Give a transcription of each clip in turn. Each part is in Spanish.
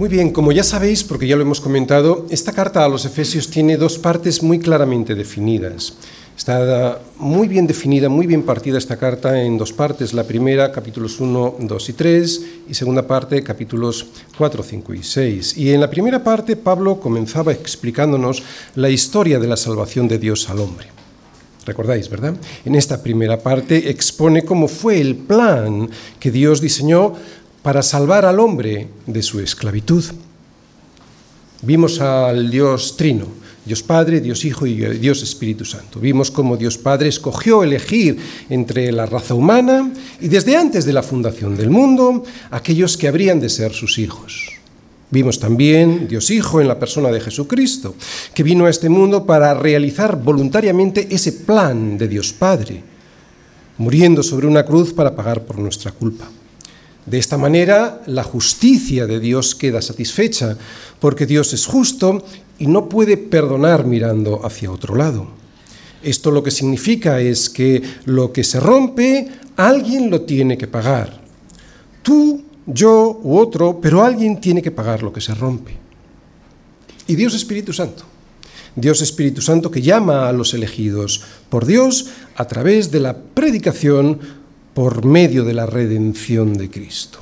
Muy bien, como ya sabéis, porque ya lo hemos comentado, esta carta a los Efesios tiene dos partes muy claramente definidas. Está muy bien definida, muy bien partida esta carta en dos partes. La primera, capítulos 1, 2 y 3, y segunda parte, capítulos 4, 5 y 6. Y en la primera parte, Pablo comenzaba explicándonos la historia de la salvación de Dios al hombre. Recordáis, ¿verdad? En esta primera parte expone cómo fue el plan que Dios diseñó para salvar al hombre de su esclavitud. Vimos al Dios Trino, Dios Padre, Dios Hijo y Dios Espíritu Santo. Vimos cómo Dios Padre escogió elegir entre la raza humana y desde antes de la fundación del mundo aquellos que habrían de ser sus hijos. Vimos también Dios Hijo en la persona de Jesucristo, que vino a este mundo para realizar voluntariamente ese plan de Dios Padre, muriendo sobre una cruz para pagar por nuestra culpa. De esta manera, la justicia de Dios queda satisfecha, porque Dios es justo y no puede perdonar mirando hacia otro lado. Esto lo que significa es que lo que se rompe, alguien lo tiene que pagar. Tú, yo u otro, pero alguien tiene que pagar lo que se rompe. Y Dios Espíritu Santo. Dios Espíritu Santo que llama a los elegidos por Dios a través de la predicación por medio de la redención de Cristo.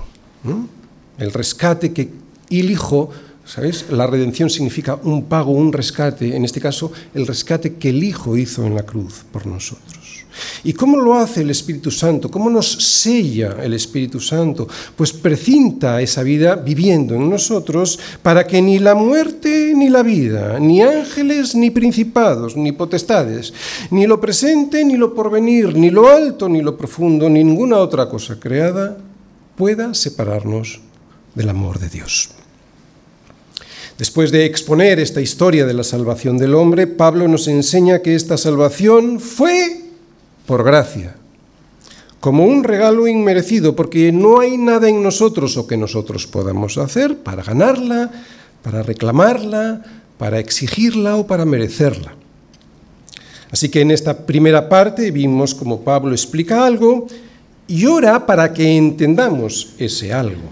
El rescate que el Hijo, ¿sabéis? La redención significa un pago, un rescate, en este caso el rescate que el Hijo hizo en la cruz por nosotros. ¿Y cómo lo hace el Espíritu Santo? ¿Cómo nos sella el Espíritu Santo? Pues precinta esa vida viviendo en nosotros para que ni la muerte ni la vida, ni ángeles ni principados, ni potestades, ni lo presente ni lo porvenir, ni lo alto ni lo profundo, ni ninguna otra cosa creada pueda separarnos del amor de Dios. Después de exponer esta historia de la salvación del hombre, Pablo nos enseña que esta salvación fue por gracia, como un regalo inmerecido, porque no hay nada en nosotros o que nosotros podamos hacer para ganarla, para reclamarla, para exigirla o para merecerla. Así que en esta primera parte vimos como Pablo explica algo y ora para que entendamos ese algo,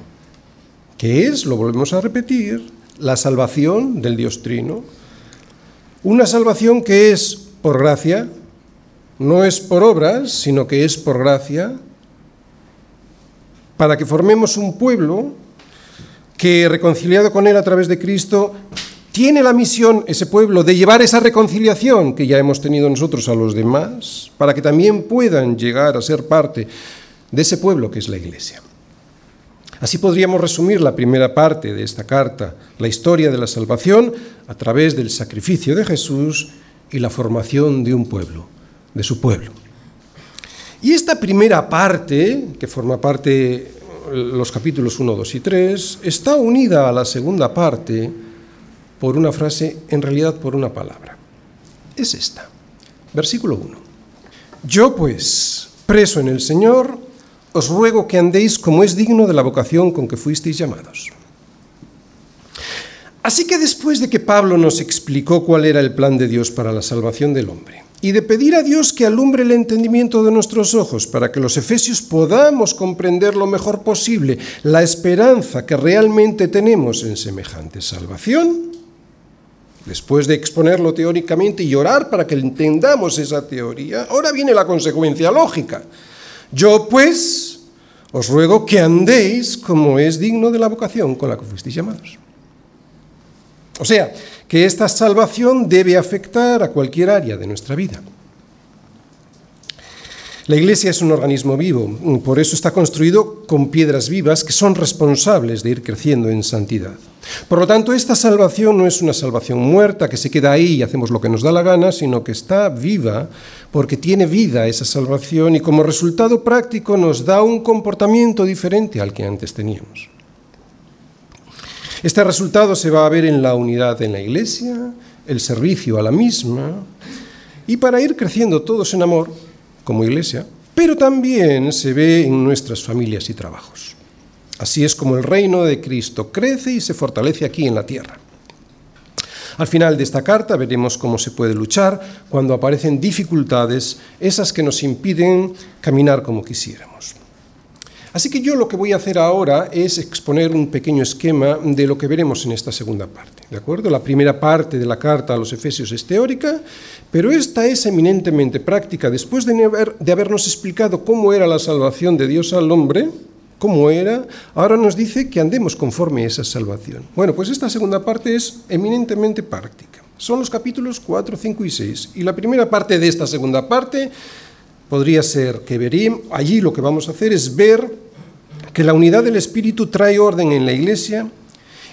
que es, lo volvemos a repetir, la salvación del Dios Trino, una salvación que es por gracia, no es por obras, sino que es por gracia, para que formemos un pueblo que, reconciliado con Él a través de Cristo, tiene la misión, ese pueblo, de llevar esa reconciliación que ya hemos tenido nosotros a los demás, para que también puedan llegar a ser parte de ese pueblo que es la Iglesia. Así podríamos resumir la primera parte de esta carta, la historia de la salvación a través del sacrificio de Jesús y la formación de un pueblo de su pueblo. Y esta primera parte, que forma parte los capítulos 1, 2 y 3, está unida a la segunda parte por una frase, en realidad por una palabra. Es esta, versículo 1. Yo pues, preso en el Señor, os ruego que andéis como es digno de la vocación con que fuisteis llamados. Así que después de que Pablo nos explicó cuál era el plan de Dios para la salvación del hombre, y de pedir a Dios que alumbre el entendimiento de nuestros ojos para que los efesios podamos comprender lo mejor posible la esperanza que realmente tenemos en semejante salvación. Después de exponerlo teóricamente y orar para que entendamos esa teoría, ahora viene la consecuencia lógica. Yo pues os ruego que andéis como es digno de la vocación con la que fuisteis llamados. O sea, que esta salvación debe afectar a cualquier área de nuestra vida. La Iglesia es un organismo vivo, por eso está construido con piedras vivas que son responsables de ir creciendo en santidad. Por lo tanto, esta salvación no es una salvación muerta que se queda ahí y hacemos lo que nos da la gana, sino que está viva porque tiene vida esa salvación y como resultado práctico nos da un comportamiento diferente al que antes teníamos. Este resultado se va a ver en la unidad en la iglesia, el servicio a la misma, y para ir creciendo todos en amor, como iglesia, pero también se ve en nuestras familias y trabajos. Así es como el reino de Cristo crece y se fortalece aquí en la tierra. Al final de esta carta veremos cómo se puede luchar cuando aparecen dificultades, esas que nos impiden caminar como quisiéramos. Así que yo lo que voy a hacer ahora es exponer un pequeño esquema de lo que veremos en esta segunda parte. ¿De acuerdo? La primera parte de la carta a los Efesios es teórica, pero esta es eminentemente práctica. Después de, haber, de habernos explicado cómo era la salvación de Dios al hombre, cómo era, ahora nos dice que andemos conforme a esa salvación. Bueno, pues esta segunda parte es eminentemente práctica. Son los capítulos 4, 5 y 6. Y la primera parte de esta segunda parte podría ser que veríamos, allí lo que vamos a hacer es ver que la unidad del Espíritu trae orden en la Iglesia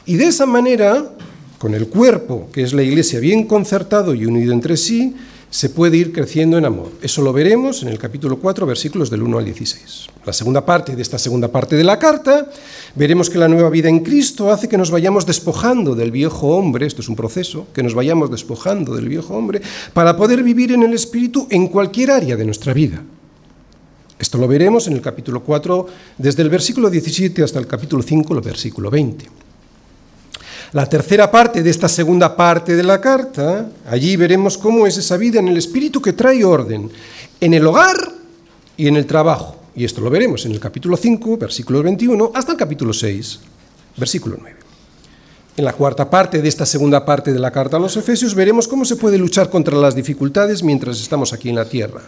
y de esa manera, con el cuerpo, que es la Iglesia, bien concertado y unido entre sí, se puede ir creciendo en amor. Eso lo veremos en el capítulo 4, versículos del 1 al 16. La segunda parte de esta segunda parte de la carta, veremos que la nueva vida en Cristo hace que nos vayamos despojando del viejo hombre, esto es un proceso, que nos vayamos despojando del viejo hombre, para poder vivir en el Espíritu en cualquier área de nuestra vida. Esto lo veremos en el capítulo 4, desde el versículo 17 hasta el capítulo 5, el versículo 20. La tercera parte de esta segunda parte de la carta, allí veremos cómo es esa vida en el espíritu que trae orden en el hogar y en el trabajo. Y esto lo veremos en el capítulo 5, versículo 21, hasta el capítulo 6, versículo 9. En la cuarta parte de esta segunda parte de la carta a los Efesios veremos cómo se puede luchar contra las dificultades mientras estamos aquí en la tierra.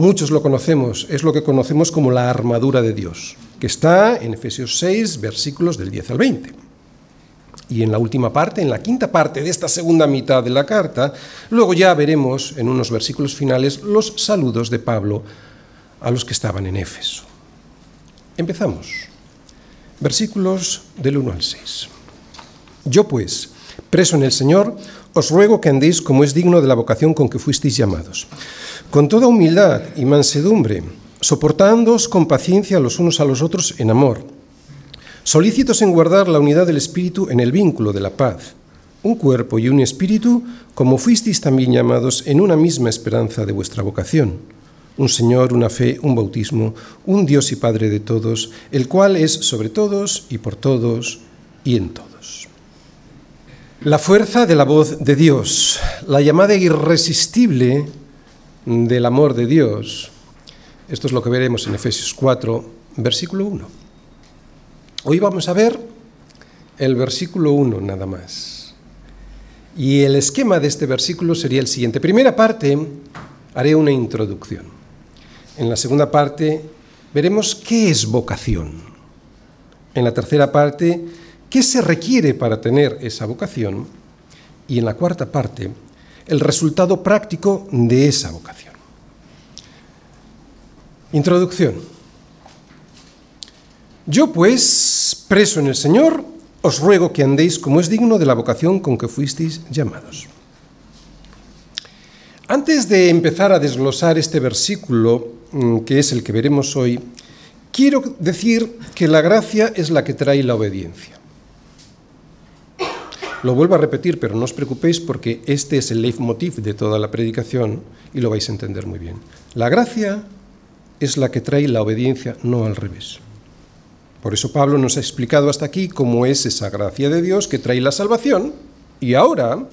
Muchos lo conocemos, es lo que conocemos como la armadura de Dios, que está en Efesios 6, versículos del 10 al 20. Y en la última parte, en la quinta parte de esta segunda mitad de la carta, luego ya veremos en unos versículos finales los saludos de Pablo a los que estaban en Éfeso. Empezamos. Versículos del 1 al 6. Yo pues, preso en el Señor, os ruego que andéis como es digno de la vocación con que fuisteis llamados. Con toda humildad y mansedumbre, soportándoos con paciencia los unos a los otros en amor, solícitos en guardar la unidad del Espíritu en el vínculo de la paz, un cuerpo y un espíritu, como fuisteis también llamados en una misma esperanza de vuestra vocación, un Señor, una fe, un bautismo, un Dios y Padre de todos, el cual es sobre todos y por todos y en todos. La fuerza de la voz de Dios, la llamada irresistible del amor de Dios. Esto es lo que veremos en Efesios 4, versículo 1. Hoy vamos a ver el versículo 1 nada más. Y el esquema de este versículo sería el siguiente. Primera parte, haré una introducción. En la segunda parte, veremos qué es vocación. En la tercera parte, qué se requiere para tener esa vocación. Y en la cuarta parte, el resultado práctico de esa vocación. Introducción. Yo pues, preso en el Señor, os ruego que andéis como es digno de la vocación con que fuisteis llamados. Antes de empezar a desglosar este versículo, mm, que es el que veremos hoy, quiero decir que la gracia es la que trae la obediencia. Lo vuelvo a repetir, pero no os preocupéis porque este es el leitmotiv de toda la predicación y lo vais a entender muy bien. La gracia es la que trae la obediencia, no al revés. Por eso Pablo nos ha explicado hasta aquí cómo es esa gracia de Dios que trae la salvación y ahora,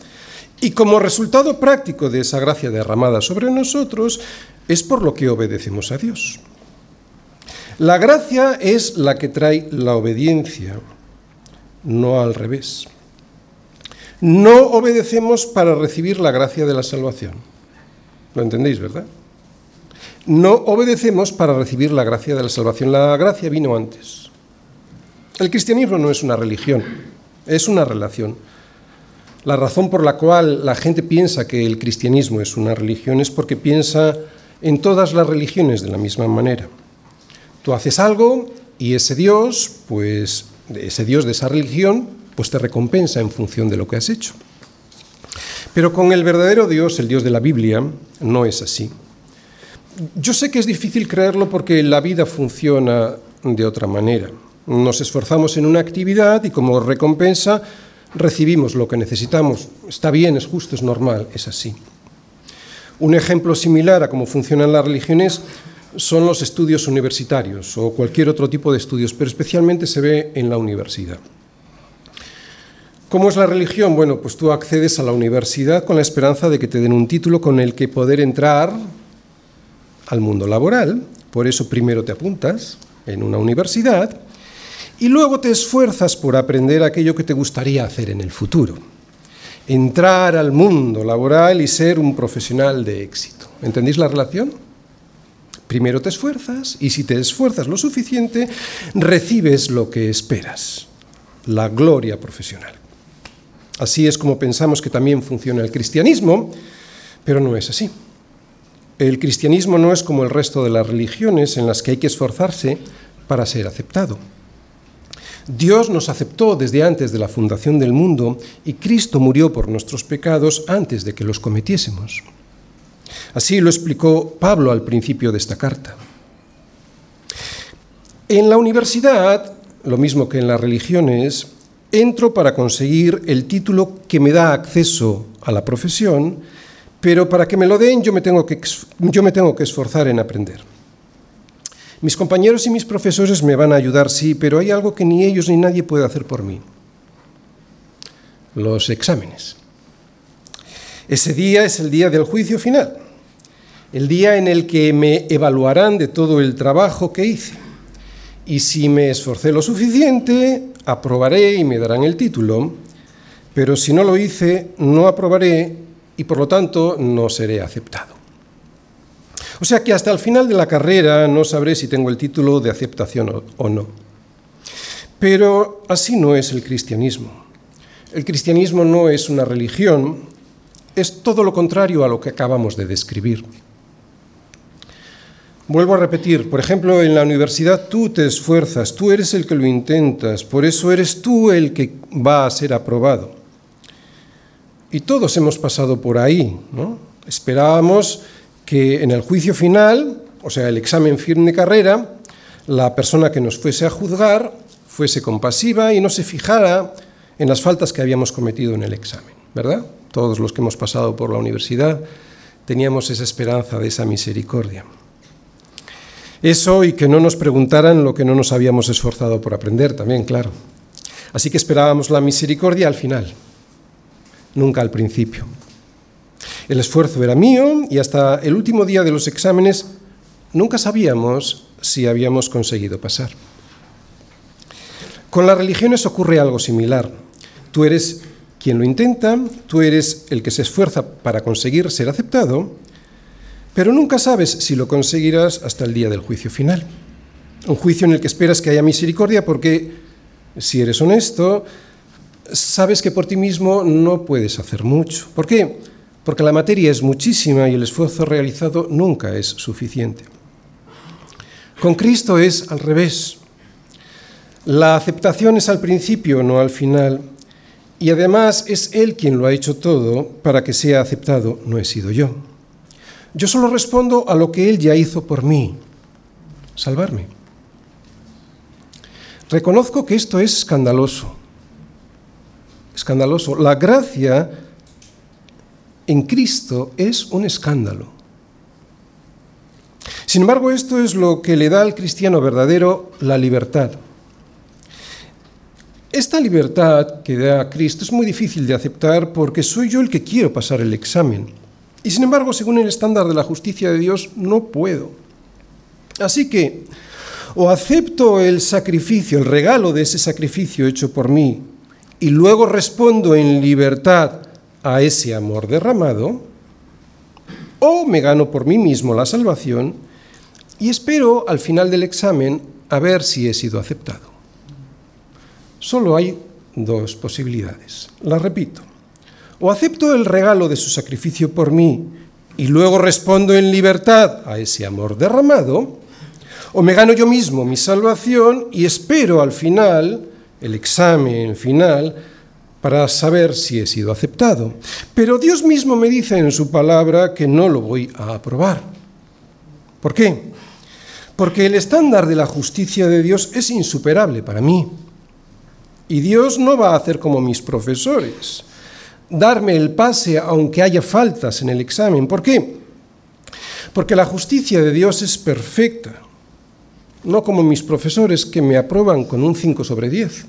y como resultado práctico de esa gracia derramada sobre nosotros, es por lo que obedecemos a Dios. La gracia es la que trae la obediencia, no al revés. No obedecemos para recibir la gracia de la salvación. ¿Lo entendéis, verdad? No obedecemos para recibir la gracia de la salvación. La gracia vino antes. El cristianismo no es una religión, es una relación. La razón por la cual la gente piensa que el cristianismo es una religión es porque piensa en todas las religiones de la misma manera. Tú haces algo y ese Dios, pues ese Dios de esa religión, pues te recompensa en función de lo que has hecho. Pero con el verdadero Dios, el Dios de la Biblia, no es así. Yo sé que es difícil creerlo porque la vida funciona de otra manera. Nos esforzamos en una actividad y como recompensa recibimos lo que necesitamos. Está bien, es justo, es normal, es así. Un ejemplo similar a cómo funcionan las religiones son los estudios universitarios o cualquier otro tipo de estudios, pero especialmente se ve en la universidad. ¿Cómo es la religión? Bueno, pues tú accedes a la universidad con la esperanza de que te den un título con el que poder entrar al mundo laboral. Por eso primero te apuntas en una universidad y luego te esfuerzas por aprender aquello que te gustaría hacer en el futuro. Entrar al mundo laboral y ser un profesional de éxito. ¿Entendéis la relación? Primero te esfuerzas y si te esfuerzas lo suficiente, recibes lo que esperas, la gloria profesional. Así es como pensamos que también funciona el cristianismo, pero no es así. El cristianismo no es como el resto de las religiones en las que hay que esforzarse para ser aceptado. Dios nos aceptó desde antes de la fundación del mundo y Cristo murió por nuestros pecados antes de que los cometiésemos. Así lo explicó Pablo al principio de esta carta. En la universidad, lo mismo que en las religiones, entro para conseguir el título que me da acceso a la profesión, pero para que me lo den yo me tengo que, yo me tengo que esforzar en aprender. Mis compañeros y mis profesores me van a ayudar, sí, pero hay algo que ni ellos ni nadie puede hacer por mí. Los exámenes. Ese día es el día del juicio final, el día en el que me evaluarán de todo el trabajo que hice. Y si me esforcé lo suficiente, aprobaré y me darán el título, pero si no lo hice, no aprobaré y por lo tanto no seré aceptado. O sea que hasta el final de la carrera no sabré si tengo el título de aceptación o no. Pero así no es el cristianismo. El cristianismo no es una religión, es todo lo contrario a lo que acabamos de describir. Vuelvo a repetir, por ejemplo, en la universidad tú te esfuerzas, tú eres el que lo intentas, por eso eres tú el que va a ser aprobado. Y todos hemos pasado por ahí, ¿no? Esperábamos que en el juicio final, o sea, el examen firme de carrera, la persona que nos fuese a juzgar fuese compasiva y no se fijara en las faltas que habíamos cometido en el examen, ¿verdad? Todos los que hemos pasado por la universidad teníamos esa esperanza de esa misericordia. Eso y que no nos preguntaran lo que no nos habíamos esforzado por aprender también, claro. Así que esperábamos la misericordia al final, nunca al principio. El esfuerzo era mío y hasta el último día de los exámenes nunca sabíamos si habíamos conseguido pasar. Con las religiones ocurre algo similar. Tú eres quien lo intenta, tú eres el que se esfuerza para conseguir ser aceptado, pero nunca sabes si lo conseguirás hasta el día del juicio final. Un juicio en el que esperas que haya misericordia porque, si eres honesto, sabes que por ti mismo no puedes hacer mucho. ¿Por qué? porque la materia es muchísima y el esfuerzo realizado nunca es suficiente. Con Cristo es al revés. La aceptación es al principio, no al final, y además es Él quien lo ha hecho todo para que sea aceptado, no he sido yo. Yo solo respondo a lo que Él ya hizo por mí, salvarme. Reconozco que esto es escandaloso. Escandaloso. La gracia en Cristo es un escándalo. Sin embargo, esto es lo que le da al cristiano verdadero la libertad. Esta libertad que da Cristo es muy difícil de aceptar porque soy yo el que quiero pasar el examen. Y sin embargo, según el estándar de la justicia de Dios, no puedo. Así que, o acepto el sacrificio, el regalo de ese sacrificio hecho por mí, y luego respondo en libertad a ese amor derramado, o me gano por mí mismo la salvación y espero al final del examen a ver si he sido aceptado. Solo hay dos posibilidades. Las repito. O acepto el regalo de su sacrificio por mí y luego respondo en libertad a ese amor derramado, o me gano yo mismo mi salvación y espero al final, el examen final, para saber si he sido aceptado. Pero Dios mismo me dice en su palabra que no lo voy a aprobar. ¿Por qué? Porque el estándar de la justicia de Dios es insuperable para mí. Y Dios no va a hacer como mis profesores, darme el pase aunque haya faltas en el examen. ¿Por qué? Porque la justicia de Dios es perfecta, no como mis profesores que me aprueban con un 5 sobre 10.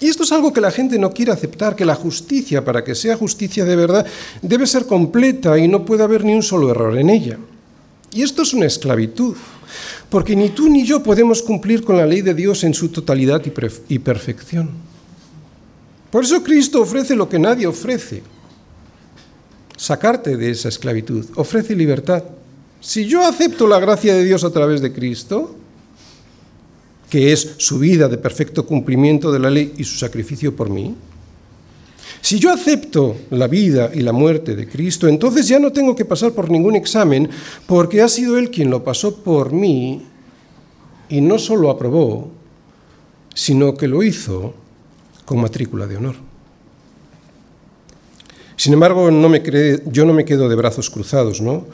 Y esto es algo que la gente no quiere aceptar, que la justicia, para que sea justicia de verdad, debe ser completa y no puede haber ni un solo error en ella. Y esto es una esclavitud, porque ni tú ni yo podemos cumplir con la ley de Dios en su totalidad y, perfección. Por eso Cristo ofrece lo que nadie ofrece, sacarte de esa esclavitud, ofrece libertad. Si yo acepto la gracia de Dios a través de Cristo, que es su vida de perfecto cumplimiento de la ley y su sacrificio por mí, si yo acepto la vida y la muerte de Cristo, entonces ya no tengo que pasar por ningún examen, porque ha sido Él quien lo pasó por mí y no solo aprobó, sino que lo hizo con matrícula de honor. Sin embargo, yo no me quedo de brazos cruzados, ¿no?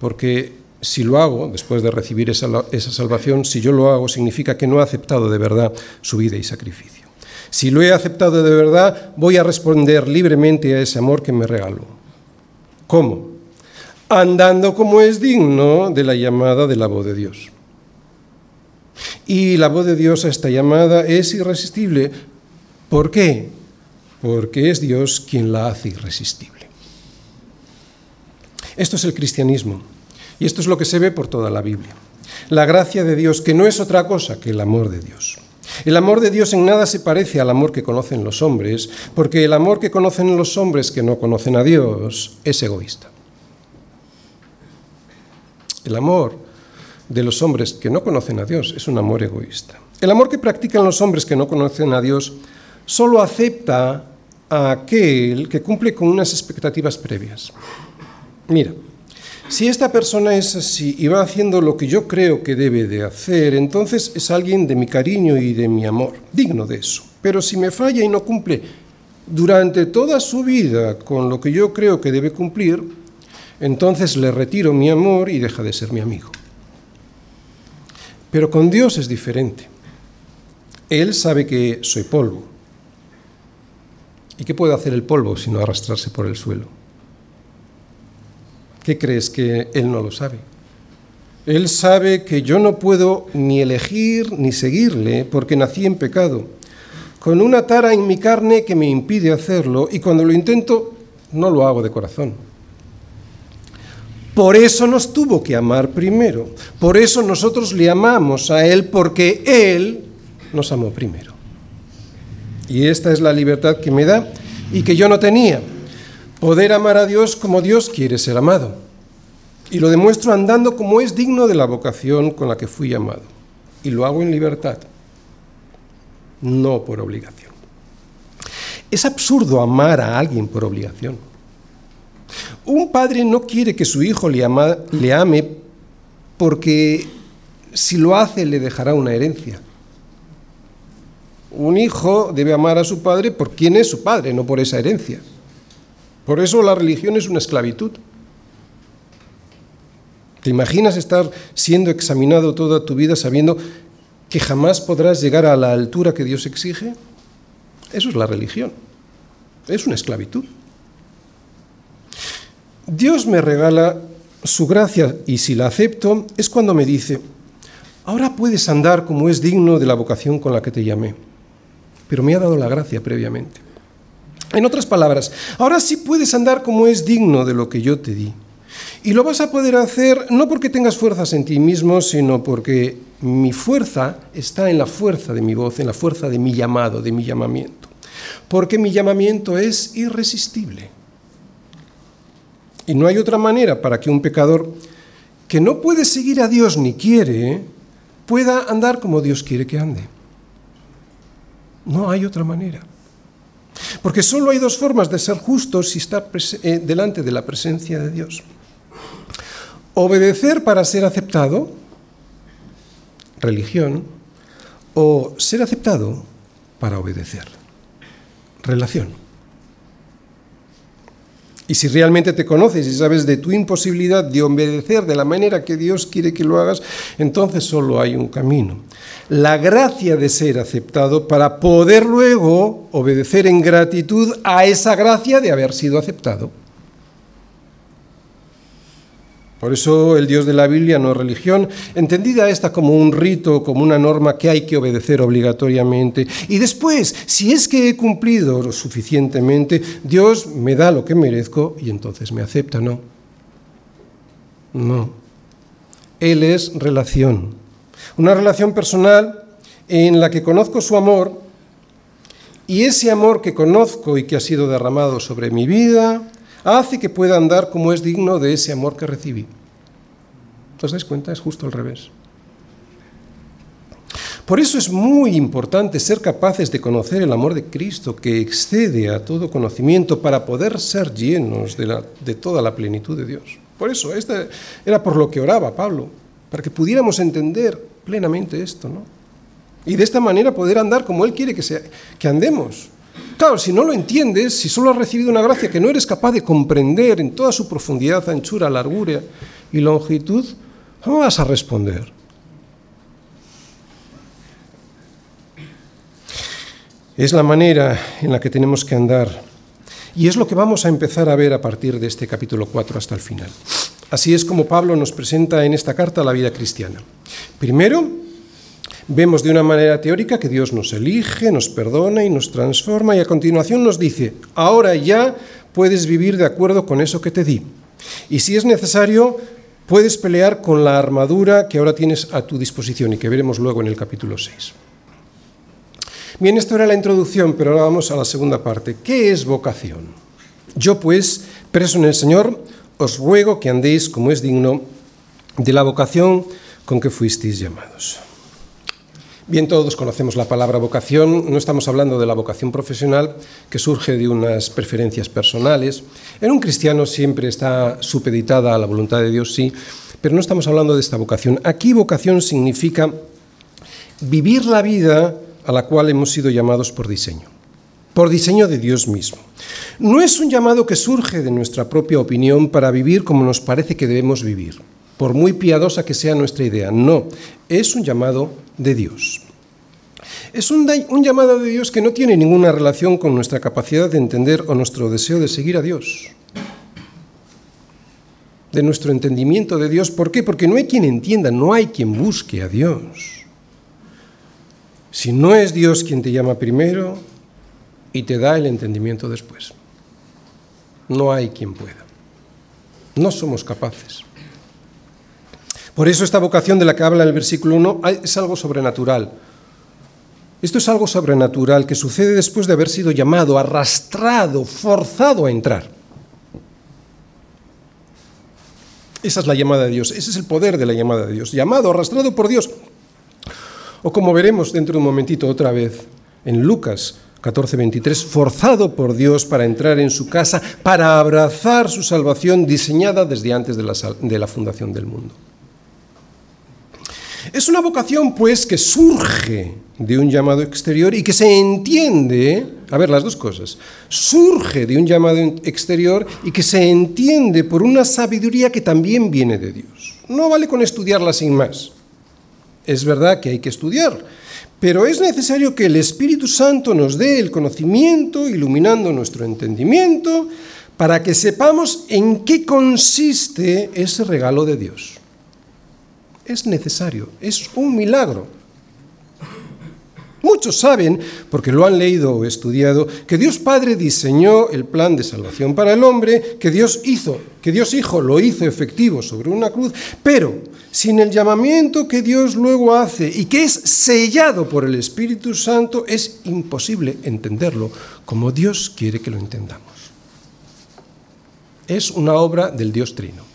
Porque si lo hago, después de recibir esa, esa salvación, si yo lo hago, significa que no he aceptado de verdad su vida y sacrificio. Si lo he aceptado de verdad, voy a responder libremente a ese amor que me regaló. ¿Cómo? Andando como es digno de la llamada de la voz de Dios. Y la voz de Dios a esta llamada es irresistible. ¿Por qué? Porque es Dios quien la hace irresistible. Esto es el cristianismo. Y esto es lo que se ve por toda la Biblia. La gracia de Dios, que no es otra cosa que el amor de Dios. El amor de Dios en nada se parece al amor que conocen los hombres, porque el amor que conocen los hombres que no conocen a Dios es egoísta. El amor de los hombres que no conocen a Dios es un amor egoísta. El amor que practican los hombres que no conocen a Dios solo acepta a aquel que cumple con unas expectativas previas. Mira, si esta persona es así y va haciendo lo que yo creo que debe de hacer, entonces es alguien de mi cariño y de mi amor, digno de eso. Pero si me falla y no cumple durante toda su vida con lo que yo creo que debe cumplir, entonces le retiro mi amor y deja de ser mi amigo. Pero con Dios es diferente. Él sabe que soy polvo. ¿Y qué puede hacer el polvo sino arrastrarse por el suelo? ¿Qué crees que Él no lo sabe? Él sabe que yo no puedo ni elegir ni seguirle porque nací en pecado, con una tara en mi carne que me impide hacerlo y cuando lo intento no lo hago de corazón. Por eso nos tuvo que amar primero, por eso nosotros le amamos a Él porque Él nos amó primero. Y esta es la libertad que me da y que yo no tenía. Poder amar a Dios como Dios quiere ser amado. Y lo demuestro andando como es digno de la vocación con la que fui llamado. Y lo hago en libertad, no por obligación. Es absurdo amar a alguien por obligación. Un padre no quiere que su hijo le, le ame porque si lo hace le dejará una herencia. Un hijo debe amar a su padre por quien es su padre, no por esa herencia. Por eso la religión es una esclavitud. ¿Te imaginas estar siendo examinado toda tu vida sabiendo que jamás podrás llegar a la altura que Dios exige? Eso es la religión. Es una esclavitud. Dios me regala su gracia y si la acepto es cuando me dice, ahora puedes andar como es digno de la vocación con la que te llamé. Pero me ha dado la gracia previamente. En otras palabras, ahora sí puedes andar como es digno de lo que yo te di. Y lo vas a poder hacer no porque tengas fuerzas en ti mismo, sino porque mi fuerza está en la fuerza de mi voz, en la fuerza de mi llamado, de mi llamamiento. Porque mi llamamiento es irresistible. Y no hay otra manera para que un pecador que no puede seguir a Dios ni quiere, pueda andar como Dios quiere que ande. No hay otra manera. Porque solo hay dos formas de ser justos si está eh, delante de la presencia de Dios. Obedecer para ser aceptado, religión, o ser aceptado para obedecer, relación. Y si realmente te conoces y sabes de tu imposibilidad de obedecer de la manera que Dios quiere que lo hagas, entonces solo hay un camino. La gracia de ser aceptado para poder luego obedecer en gratitud a esa gracia de haber sido aceptado. Por eso el Dios de la Biblia no es religión, entendida esta como un rito, como una norma que hay que obedecer obligatoriamente. Y después, si es que he cumplido lo suficientemente, Dios me da lo que merezco y entonces me acepta, ¿no? No. Él es relación. Una relación personal en la que conozco su amor y ese amor que conozco y que ha sido derramado sobre mi vida hace que pueda andar como es digno de ese amor que recibí. ¿Os dais cuenta? Es justo al revés. Por eso es muy importante ser capaces de conocer el amor de Cristo que excede a todo conocimiento para poder ser llenos de, toda la plenitud de Dios. Por eso, este era por lo que oraba Pablo, para que pudiéramos entender plenamente esto, ¿no? Y de esta manera poder andar como Él quiere que andemos. Claro, si no lo entiendes, si solo has recibido una gracia que no eres capaz de comprender en toda su profundidad, anchura, largura y longitud, ¿cómo vas a responder? Es la manera en la que tenemos que andar. Y es lo que vamos a empezar a ver a partir de este capítulo 4 hasta el final. Así es como Pablo nos presenta en esta carta la vida cristiana. Primero, vemos de una manera teórica que Dios nos elige, nos perdona y nos transforma y a continuación nos dice, ahora ya puedes vivir de acuerdo con eso que te di. Y si es necesario, puedes pelear con la armadura que ahora tienes a tu disposición y que veremos luego en el capítulo 6. Bien, esto era la introducción, pero ahora vamos a la segunda parte. ¿Qué es vocación? Yo pues, preso en el Señor, os ruego que andéis como es digno de la vocación con que fuisteis llamados. Bien, todos conocemos la palabra vocación, no estamos hablando de la vocación profesional que surge de unas preferencias personales. En un cristiano siempre está supeditada a la voluntad de Dios, sí, pero no estamos hablando de esta vocación. Aquí vocación significa vivir la vida a la cual hemos sido llamados por diseño, por diseño de Dios mismo. No es un llamado que surge de nuestra propia opinión para vivir como nos parece que debemos vivir, por muy piadosa que sea nuestra idea, no, es un llamado de Dios. Es un, llamado de Dios que no tiene ninguna relación con nuestra capacidad de entender o nuestro deseo de seguir a Dios. De nuestro entendimiento de Dios. ¿Por qué? Porque no hay quien entienda, no hay quien busque a Dios. Si no es Dios quien te llama primero y te da el entendimiento después. No hay quien pueda. No somos capaces. Por eso esta vocación de la que habla el versículo 1 es algo sobrenatural. Esto es algo sobrenatural que sucede después de haber sido llamado, arrastrado, forzado a entrar. Esa es la llamada de Dios, ese es el poder de la llamada de Dios. Llamado, arrastrado por Dios, o como veremos dentro de un momentito otra vez en Lucas 14:23, forzado por Dios para entrar en su casa, para abrazar su salvación diseñada desde antes de la, de la fundación del mundo. Es una vocación, pues, que surge de un llamado exterior y que se entiende, a ver, las dos cosas, surge de un llamado exterior y que se entiende por una sabiduría que también viene de Dios. No vale con estudiarla sin más. Es verdad que hay que estudiar, pero es necesario que el Espíritu Santo nos dé el conocimiento, iluminando nuestro entendimiento, para que sepamos en qué consiste ese regalo de Dios. Es necesario, es un milagro. Muchos saben, porque lo han leído o estudiado, que Dios Padre diseñó el plan de salvación para el hombre, que Dios hizo, que Dios Hijo lo hizo efectivo sobre una cruz, pero sin el llamamiento que Dios luego hace y que es sellado por el Espíritu Santo, es imposible entenderlo como Dios quiere que lo entendamos. Es una obra del Dios Trino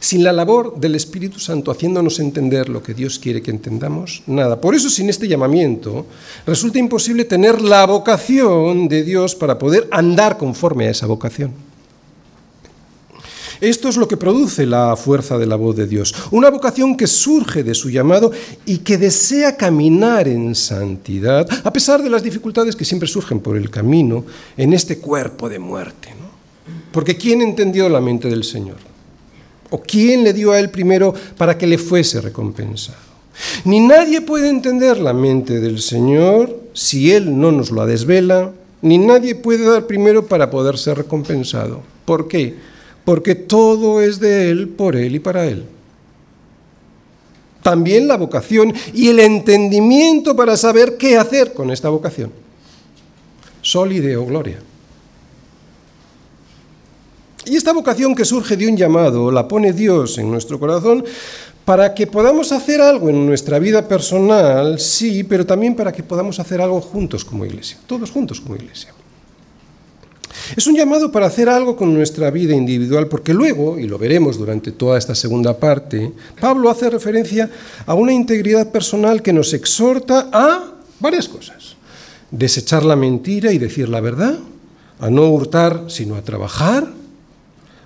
sin la labor del Espíritu Santo haciéndonos entender lo que Dios quiere que entendamos, nada. Por eso sin este llamamiento resulta imposible tener la vocación de Dios para poder andar conforme a esa vocación. Esto es lo que produce la fuerza de la voz de Dios, una vocación que surge de su llamado y que desea caminar en santidad, a pesar de las dificultades que siempre surgen por el camino en este cuerpo de muerte. Porque ¿quién entendió la mente del Señor? ¿O quién le dio a él primero para que le fuese recompensado? Ni nadie puede entender la mente del Señor si Él no nos la desvela, ni nadie puede dar primero para poder ser recompensado. ¿Por qué? Porque todo es de Él, por Él y para Él. También la vocación y el entendimiento para saber qué hacer con esta vocación. Sol y Gloria. Y esta vocación que surge de un llamado la pone Dios en nuestro corazón para que podamos hacer algo en nuestra vida personal, sí, pero también para que podamos hacer algo juntos como iglesia, todos juntos como iglesia. Es un llamado para hacer algo con nuestra vida individual, porque luego, y lo veremos durante toda esta segunda parte, Pablo hace referencia a una integridad personal que nos exhorta a varias cosas. Desechar la mentira y decir la verdad, a no hurtar, sino a trabajar,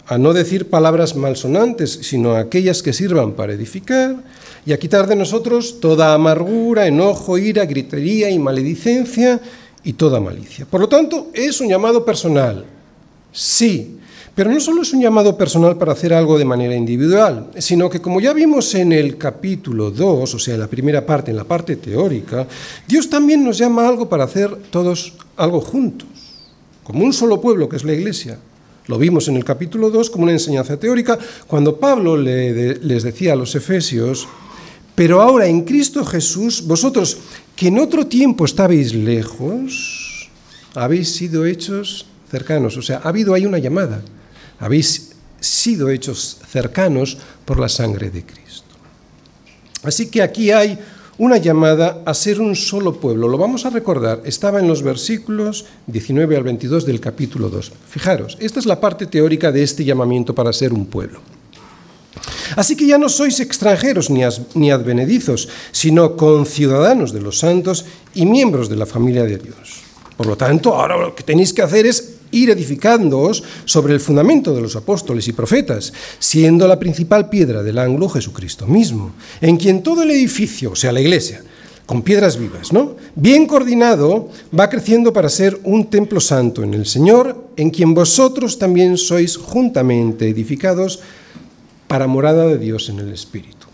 a no decir palabras malsonantes, sino aquellas que sirvan para edificar, y a quitar de nosotros toda amargura, enojo, ira, gritería y maledicencia y toda malicia. Por lo tanto, es un llamado personal, sí, pero no solo es un llamado personal para hacer algo de manera individual, sino que como ya vimos en el capítulo 2, o sea, en la primera parte, en la parte teórica, Dios también nos llama a algo para hacer todos algo juntos, como un solo pueblo que es la iglesia. Lo vimos en el capítulo 2 como una enseñanza teórica, cuando Pablo les decía a los efesios, pero ahora en Cristo Jesús, vosotros que en otro tiempo estabais lejos, habéis sido hechos cercanos. O sea, ha habido ahí una llamada. Habéis sido hechos cercanos por la sangre de Cristo. Así que aquí hay una llamada a ser un solo pueblo. Lo vamos a recordar, estaba en los versículos 19 al 22 del capítulo 2. Fijaros, esta es la parte teórica de este llamamiento para ser un pueblo. Así que ya no sois extranjeros ni advenedizos, sino conciudadanos de los santos y miembros de la familia de Dios. Por lo tanto, ahora lo que tenéis que hacer es ir edificándoos sobre el fundamento de los apóstoles y profetas, siendo la principal piedra del ángulo Jesucristo mismo, en quien todo el edificio, o sea, la iglesia, con piedras vivas, ¿no? Bien coordinado, va creciendo para ser un templo santo en el Señor, en quien vosotros también sois juntamente edificados para morada de Dios en el Espíritu.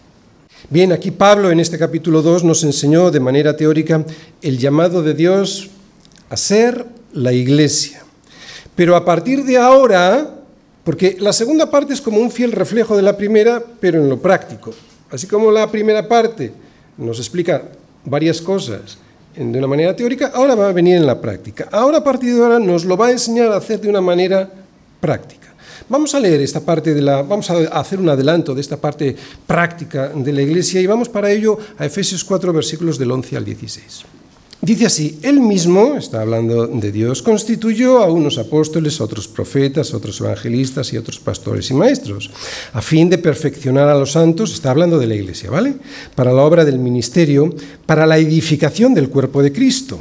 Bien, aquí Pablo en este capítulo 2 nos enseñó de manera teórica el llamado de Dios a ser la iglesia. Pero a partir de ahora, porque la segunda parte es como un fiel reflejo de la primera, pero en lo práctico. Así como la primera parte nos explica varias cosas de una manera teórica, ahora va a venir en la práctica. Ahora a partir de ahora nos lo va a enseñar a hacer de una manera práctica. Vamos a leer esta parte de la, vamos a hacer un adelanto de esta parte práctica de la Iglesia y vamos para ello a Efesios 4 versículos del 11 al 16. Dice así, él mismo, está hablando de Dios, constituyó a unos apóstoles, a otros profetas, a otros evangelistas y a otros pastores y maestros, a fin de perfeccionar a los santos, está hablando de la iglesia, ¿vale? Para la obra del ministerio, para la edificación del cuerpo de Cristo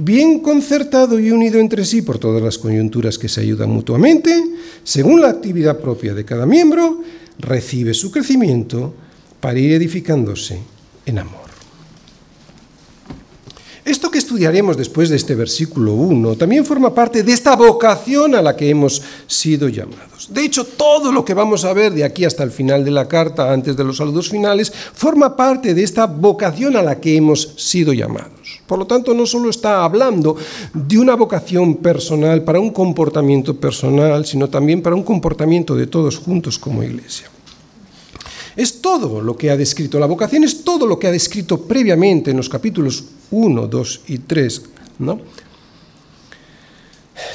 bien concertado y unido entre sí por todas las coyunturas que se ayudan mutuamente, según la actividad propia de cada miembro, recibe su crecimiento para ir edificándose en amor. Esto que estudiaremos después de este versículo 1 también forma parte de esta vocación a la que hemos sido llamados. De hecho, todo lo que vamos a ver de aquí hasta el final de la carta, antes de los saludos finales, forma parte de esta vocación a la que hemos sido llamados. Por lo tanto, no solo está hablando de una vocación personal para un comportamiento personal, sino también para un comportamiento de todos juntos como iglesia. Es todo lo que ha descrito. La vocación es todo lo que ha descrito previamente en los capítulos 1, 2 y 3. ¿no?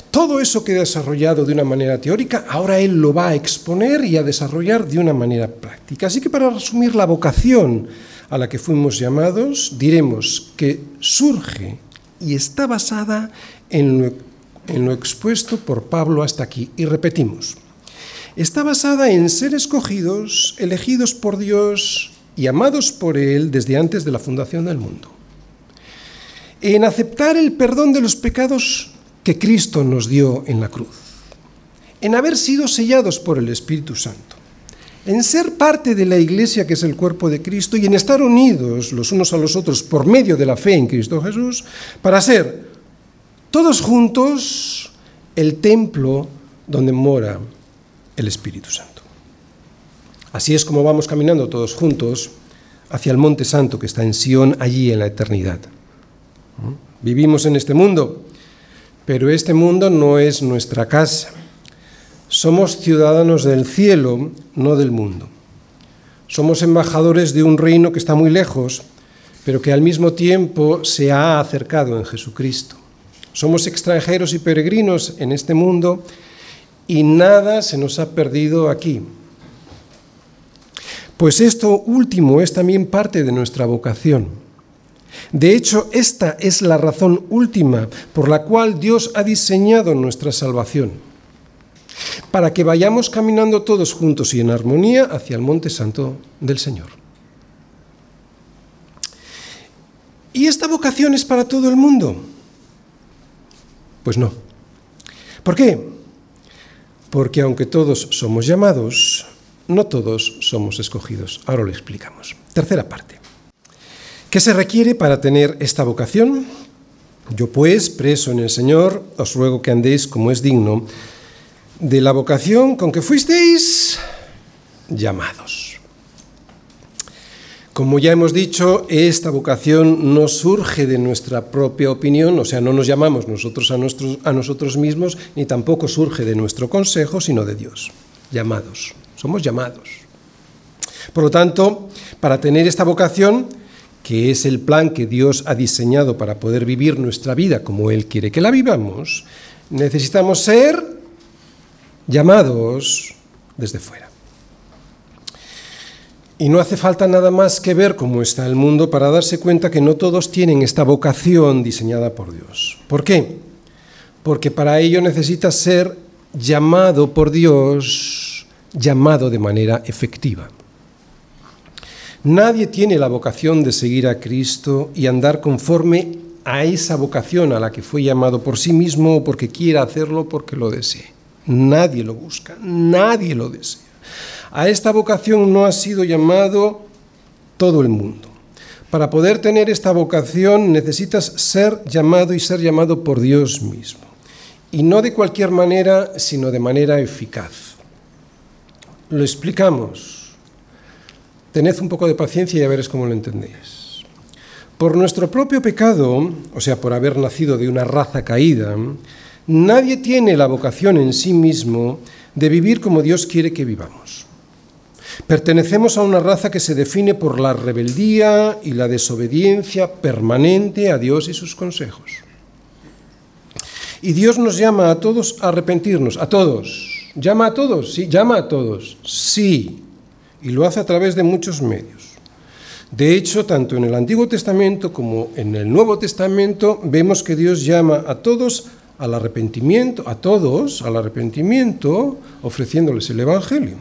Todo eso que ha desarrollado de una manera teórica, ahora él lo va a exponer y a desarrollar de una manera práctica. Así que para resumir la vocación a la que fuimos llamados, diremos que surge y está basada en lo, en lo expuesto por Pablo hasta aquí. Y repetimos, está basada en ser escogidos, elegidos por Dios y amados por Él desde antes de la fundación del mundo. En aceptar el perdón de los pecados que Cristo nos dio en la cruz. En haber sido sellados por el Espíritu Santo. En ser parte de la iglesia que es el cuerpo de Cristo y en estar unidos los unos a los otros por medio de la fe en Cristo Jesús para ser todos juntos el templo donde mora el Espíritu Santo. Así es como vamos caminando todos juntos hacia el Monte Santo que está en Sión, allí en la eternidad. Vivimos en este mundo, pero este mundo no es nuestra casa. Somos ciudadanos del cielo, no del mundo. Somos embajadores de un reino que está muy lejos, pero que al mismo tiempo se ha acercado en Jesucristo. Somos extranjeros y peregrinos en este mundo y nada se nos ha perdido aquí. Pues esto último es también parte de nuestra vocación. De hecho, esta es la razón última por la cual Dios ha diseñado nuestra salvación, para que vayamos caminando todos juntos y en armonía hacia el monte santo del Señor. ¿Y esta vocación es para todo el mundo? Pues no. ¿Por qué? Porque aunque todos somos llamados, no todos somos escogidos. Ahora lo explicamos. Tercera parte. ¿Qué se requiere para tener esta vocación? Yo pues, preso en el Señor, os ruego que andéis como es digno de la vocación con que fuisteis llamados. Como ya hemos dicho, esta vocación no surge de nuestra propia opinión, o sea, no nos llamamos nosotros a, a nosotros mismos, ni tampoco surge de nuestro consejo, sino de Dios. Llamados, somos llamados. Por lo tanto, para tener esta vocación, que es el plan que Dios ha diseñado para poder vivir nuestra vida como Él quiere que la vivamos, necesitamos ser llamados desde fuera. Y no hace falta nada más que ver cómo está el mundo para darse cuenta que no todos tienen esta vocación diseñada por Dios. ¿Por qué? Porque para ello necesitas ser llamado por Dios, llamado de manera efectiva. Nadie tiene la vocación de seguir a Cristo y andar conforme a esa vocación a la que fue llamado por sí mismo o porque quiera hacerlo porque lo desee. Nadie lo busca, nadie lo desea. A esta vocación no ha sido llamado todo el mundo. Para poder tener esta vocación necesitas ser llamado y ser llamado por Dios mismo. Y no de cualquier manera, sino de manera eficaz. Lo explicamos. Tened un poco de paciencia y a veréis cómo lo entendéis. Por nuestro propio pecado, o sea, por haber nacido de una raza caída, nadie tiene la vocación en sí mismo de vivir como Dios quiere que vivamos. Pertenecemos a una raza que se define por la rebeldía y la desobediencia permanente a Dios y sus consejos. Y Dios nos llama a todos a arrepentirnos, a todos. ¿Llama a todos? Sí, llama a todos. Sí. Y lo hace a través de muchos medios. De hecho, tanto en el Antiguo Testamento como en el Nuevo Testamento vemos que Dios llama a todos al arrepentimiento, a todos al arrepentimiento, ofreciéndoles el Evangelio.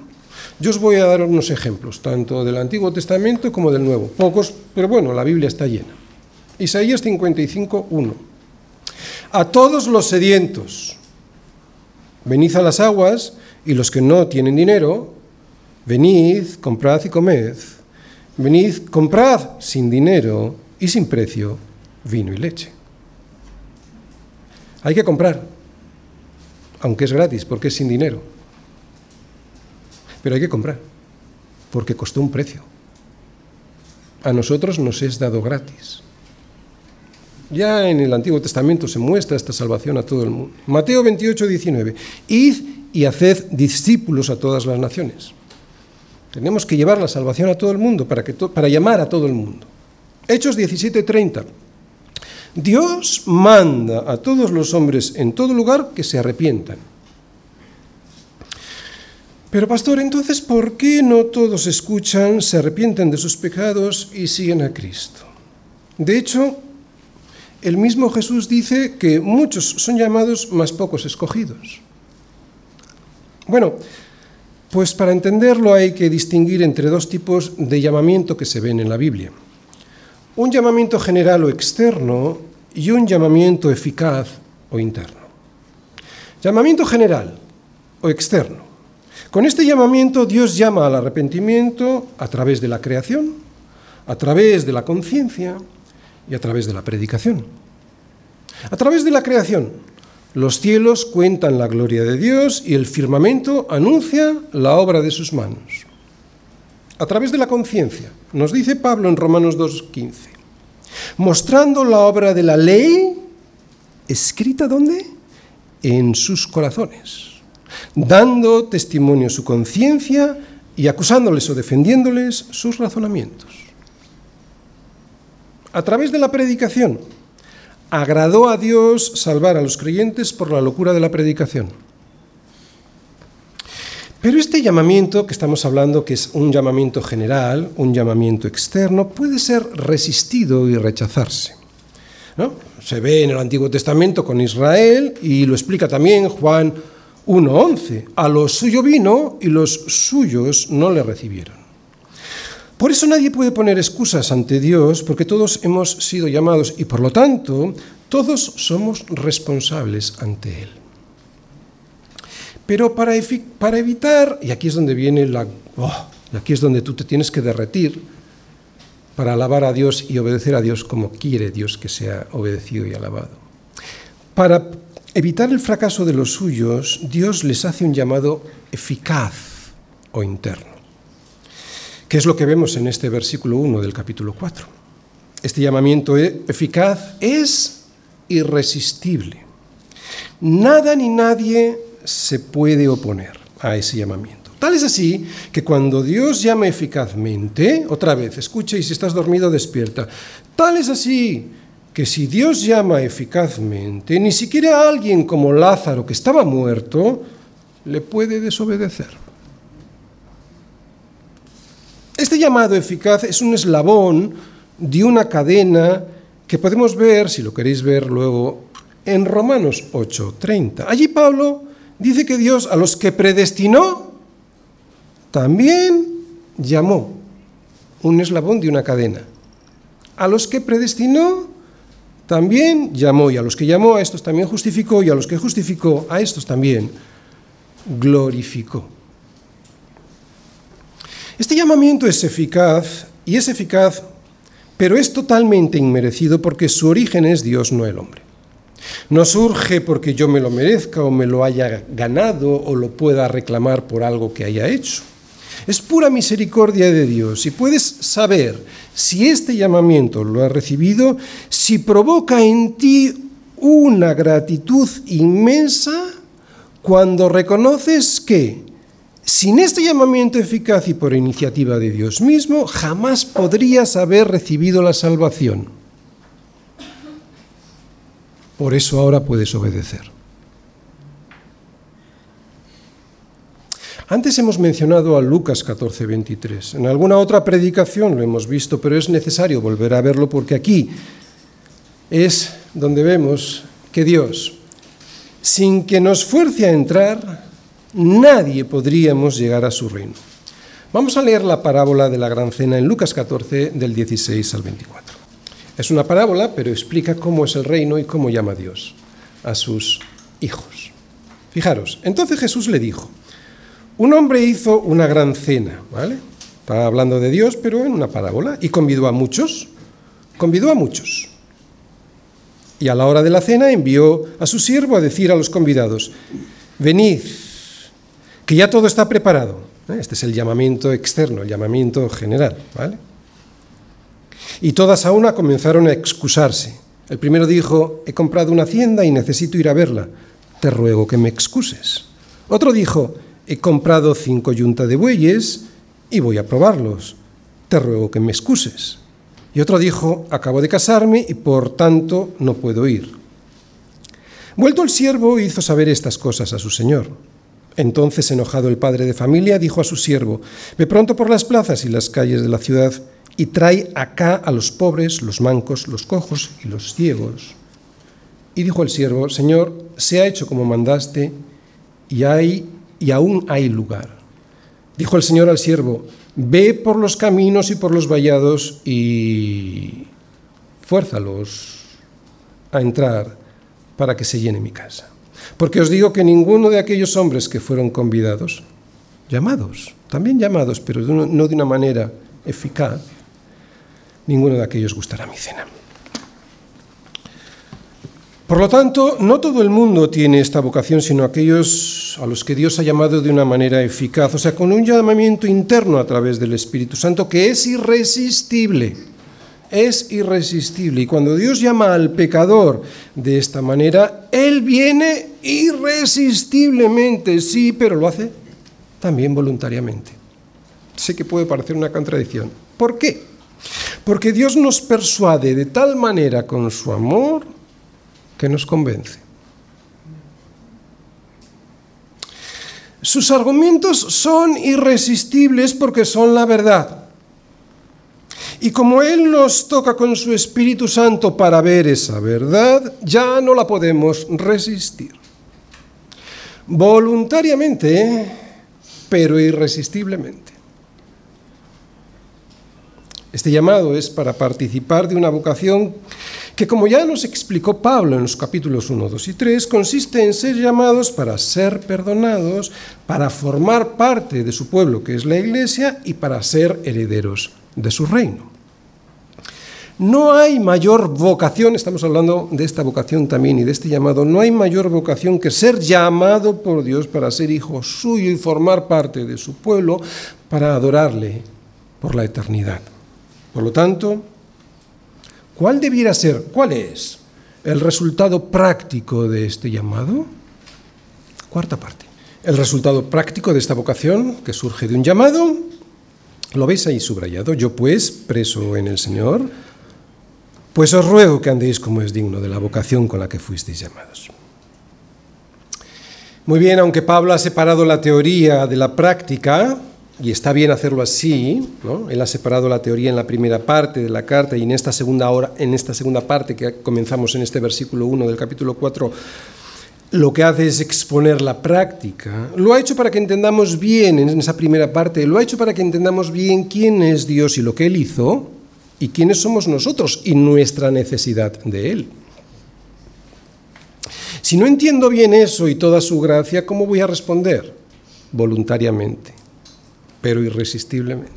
Yo os voy a dar unos ejemplos, tanto del Antiguo Testamento como del Nuevo. Pocos, pero bueno, la Biblia está llena. Isaías 55, 1. A todos los sedientos, venid a las aguas, y los que no tienen dinero, venid, comprad y comed. Venid, comprad sin dinero y sin precio vino y leche. Hay que comprar, aunque es gratis, porque es sin dinero. Pero hay que comprar, porque costó un precio. A nosotros nos es dado gratis. Ya en el Antiguo Testamento se muestra esta salvación a todo el mundo. Mateo 28, 19. Id y haced discípulos a todas las naciones. Tenemos que llevar la salvación a todo el mundo para, que para llamar a todo el mundo. Hechos 17, 30. Dios manda a todos los hombres en todo lugar que se arrepientan pero pastor, entonces, ¿por qué no todos escuchan, se arrepienten de sus pecados y siguen a Cristo? De hecho, el mismo Jesús dice que muchos son llamados, más pocos escogidos. Bueno, pues para entenderlo hay que distinguir entre dos tipos de llamamiento que se ven en la Biblia. Un llamamiento general o externo y un llamamiento eficaz o interno. Llamamiento general o externo. Con este llamamiento Dios llama al arrepentimiento a través de la creación, a través de la conciencia y a través de la predicación. A través de la creación, Los cielos cuentan la gloria de Dios y el firmamento anuncia la obra de sus manos. A través de la conciencia, nos dice Pablo en Romanos 2.15, mostrando la obra de la ley escrita ¿dónde? En sus corazones, dando testimonio su conciencia y acusándoles o defendiéndoles sus razonamientos. A través de la predicación, agradó a Dios salvar a los creyentes por la locura de la predicación. Pero este llamamiento que estamos hablando, que es un llamamiento general, un llamamiento externo, puede ser resistido y rechazarse. ¿no? Se ve en el Antiguo Testamento con Israel y lo explica también Juan 1.11. A los suyo vino y los suyos no le recibieron. Por eso nadie puede poner excusas ante Dios, porque todos hemos sido llamados y por lo tanto todos somos responsables ante Él. Pero para, evitar, y aquí es donde viene la... Oh, aquí es donde tú te tienes que derretir para alabar a Dios y obedecer a Dios como quiere Dios que sea obedecido y alabado. Para evitar el fracaso de los suyos, Dios les hace un llamado eficaz o interno que es lo que vemos en este versículo 1 del capítulo 4. Este llamamiento e-, eficaz es irresistible. Nada ni nadie se puede oponer a ese llamamiento. Tal es así que cuando Dios llama eficazmente, otra vez, escucha y si estás dormido despierta, tal es así que si Dios llama eficazmente, ni siquiera alguien como Lázaro que estaba muerto le puede desobedecer. Este llamado eficaz es un eslabón de una cadena que podemos ver, si lo queréis ver luego, en Romanos 8:30. Allí Pablo dice que Dios a los que predestinó también llamó, un eslabón de una cadena. A los que predestinó también llamó, y a los que llamó a estos también justificó, y a los que justificó a estos también glorificó. Este llamamiento es eficaz y es eficaz, pero es totalmente inmerecido porque su origen es Dios, no el hombre. No surge porque yo me lo merezca o me lo haya ganado o lo pueda reclamar por algo que haya hecho. Es pura misericordia de Dios y puedes saber si este llamamiento lo has recibido, si provoca en ti una gratitud inmensa cuando reconoces que sin este llamamiento eficaz y por iniciativa de Dios mismo, jamás podrías haber recibido la salvación. Por eso ahora puedes obedecer. Antes hemos mencionado a Lucas 14:23. En alguna otra predicación lo hemos visto, pero es necesario volver a verlo porque aquí es donde vemos que Dios, sin que nos fuerce a entrar, nadie podríamos llegar a su reino. Vamos a leer la parábola de la gran cena en Lucas 14 del 16 al 24. Es una parábola, pero explica cómo es el reino y cómo llama Dios a sus hijos. Fijaros, entonces Jesús le dijo, un hombre hizo una gran cena, ¿vale? Estaba hablando de Dios, pero en una parábola, y convidó a muchos, convidó a muchos. Y a la hora de la cena envió a su siervo a decir a los convidados, venid, que ya todo está preparado. ¿eh? Este es el llamamiento externo, el llamamiento general. ¿vale? Y todas a una comenzaron a excusarse. El primero dijo, he comprado una hacienda y necesito ir a verla. Te ruego que me excuses. Otro dijo, he comprado cinco yuntas de bueyes y voy a probarlos. Te ruego que me excuses. Y otro dijo, acabo de casarme y por tanto no puedo ir. Vuelto el siervo hizo saber estas cosas a su señor. Entonces, enojado el padre de familia, dijo a su siervo, Ve pronto por las plazas y las calles de la ciudad y trae acá a los pobres, los mancos, los cojos y los ciegos. Y dijo el siervo, Señor, se ha hecho como mandaste y, hay, y aún hay lugar. Dijo el Señor al siervo, Ve por los caminos y por los vallados y fuérzalos a entrar para que se llene mi casa. Porque os digo que ninguno de aquellos hombres que fueron convidados, llamados, también llamados, pero no de una manera eficaz, ninguno de aquellos gustará mi cena. Por lo tanto, no todo el mundo tiene esta vocación, sino aquellos a los que Dios ha llamado de una manera eficaz, o sea, con un llamamiento interno a través del Espíritu Santo que es irresistible. Es irresistible. Y cuando Dios llama al pecador de esta manera, Él viene irresistiblemente, sí, pero lo hace también voluntariamente. Sé que puede parecer una contradicción. ¿Por qué? Porque Dios nos persuade de tal manera con su amor que nos convence. Sus argumentos son irresistibles porque son la verdad. Y como Él nos toca con su Espíritu Santo para ver esa verdad, ya no la podemos resistir. Voluntariamente, pero irresistiblemente. Este llamado es para participar de una vocación que, como ya nos explicó Pablo en los capítulos 1, 2 y 3, consiste en ser llamados para ser perdonados, para formar parte de su pueblo, que es la Iglesia, y para ser herederos de su reino. No hay mayor vocación, estamos hablando de esta vocación también y de este llamado, no hay mayor vocación que ser llamado por Dios para ser hijo suyo y formar parte de su pueblo, para adorarle por la eternidad. Por lo tanto, ¿cuál debiera ser, cuál es el resultado práctico de este llamado? Cuarta parte. El resultado práctico de esta vocación, que surge de un llamado, lo veis ahí subrayado. Yo pues, preso en el Señor, pues os ruego que andéis como es digno de la vocación con la que fuisteis llamados. Muy bien, aunque Pablo ha separado la teoría de la práctica, y está bien hacerlo así, ¿no? él ha separado la teoría en la primera parte de la carta y en esta segunda, hora, en esta segunda parte que comenzamos en este versículo 1 del capítulo 4, lo que hace es exponer la práctica. Lo ha hecho para que entendamos bien en esa primera parte, lo ha hecho para que entendamos bien quién es Dios y lo que Él hizo y quiénes somos nosotros y nuestra necesidad de Él. Si no entiendo bien eso y toda su gracia, ¿cómo voy a responder? Voluntariamente pero irresistiblemente.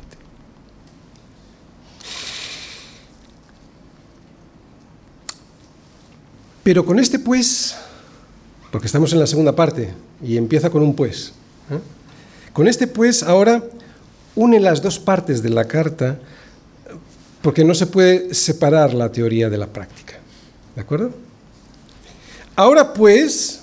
Pero con este pues, porque estamos en la segunda parte y empieza con un pues, ¿eh? con este pues ahora une las dos partes de la carta porque no se puede separar la teoría de la práctica. ¿De acuerdo? Ahora pues,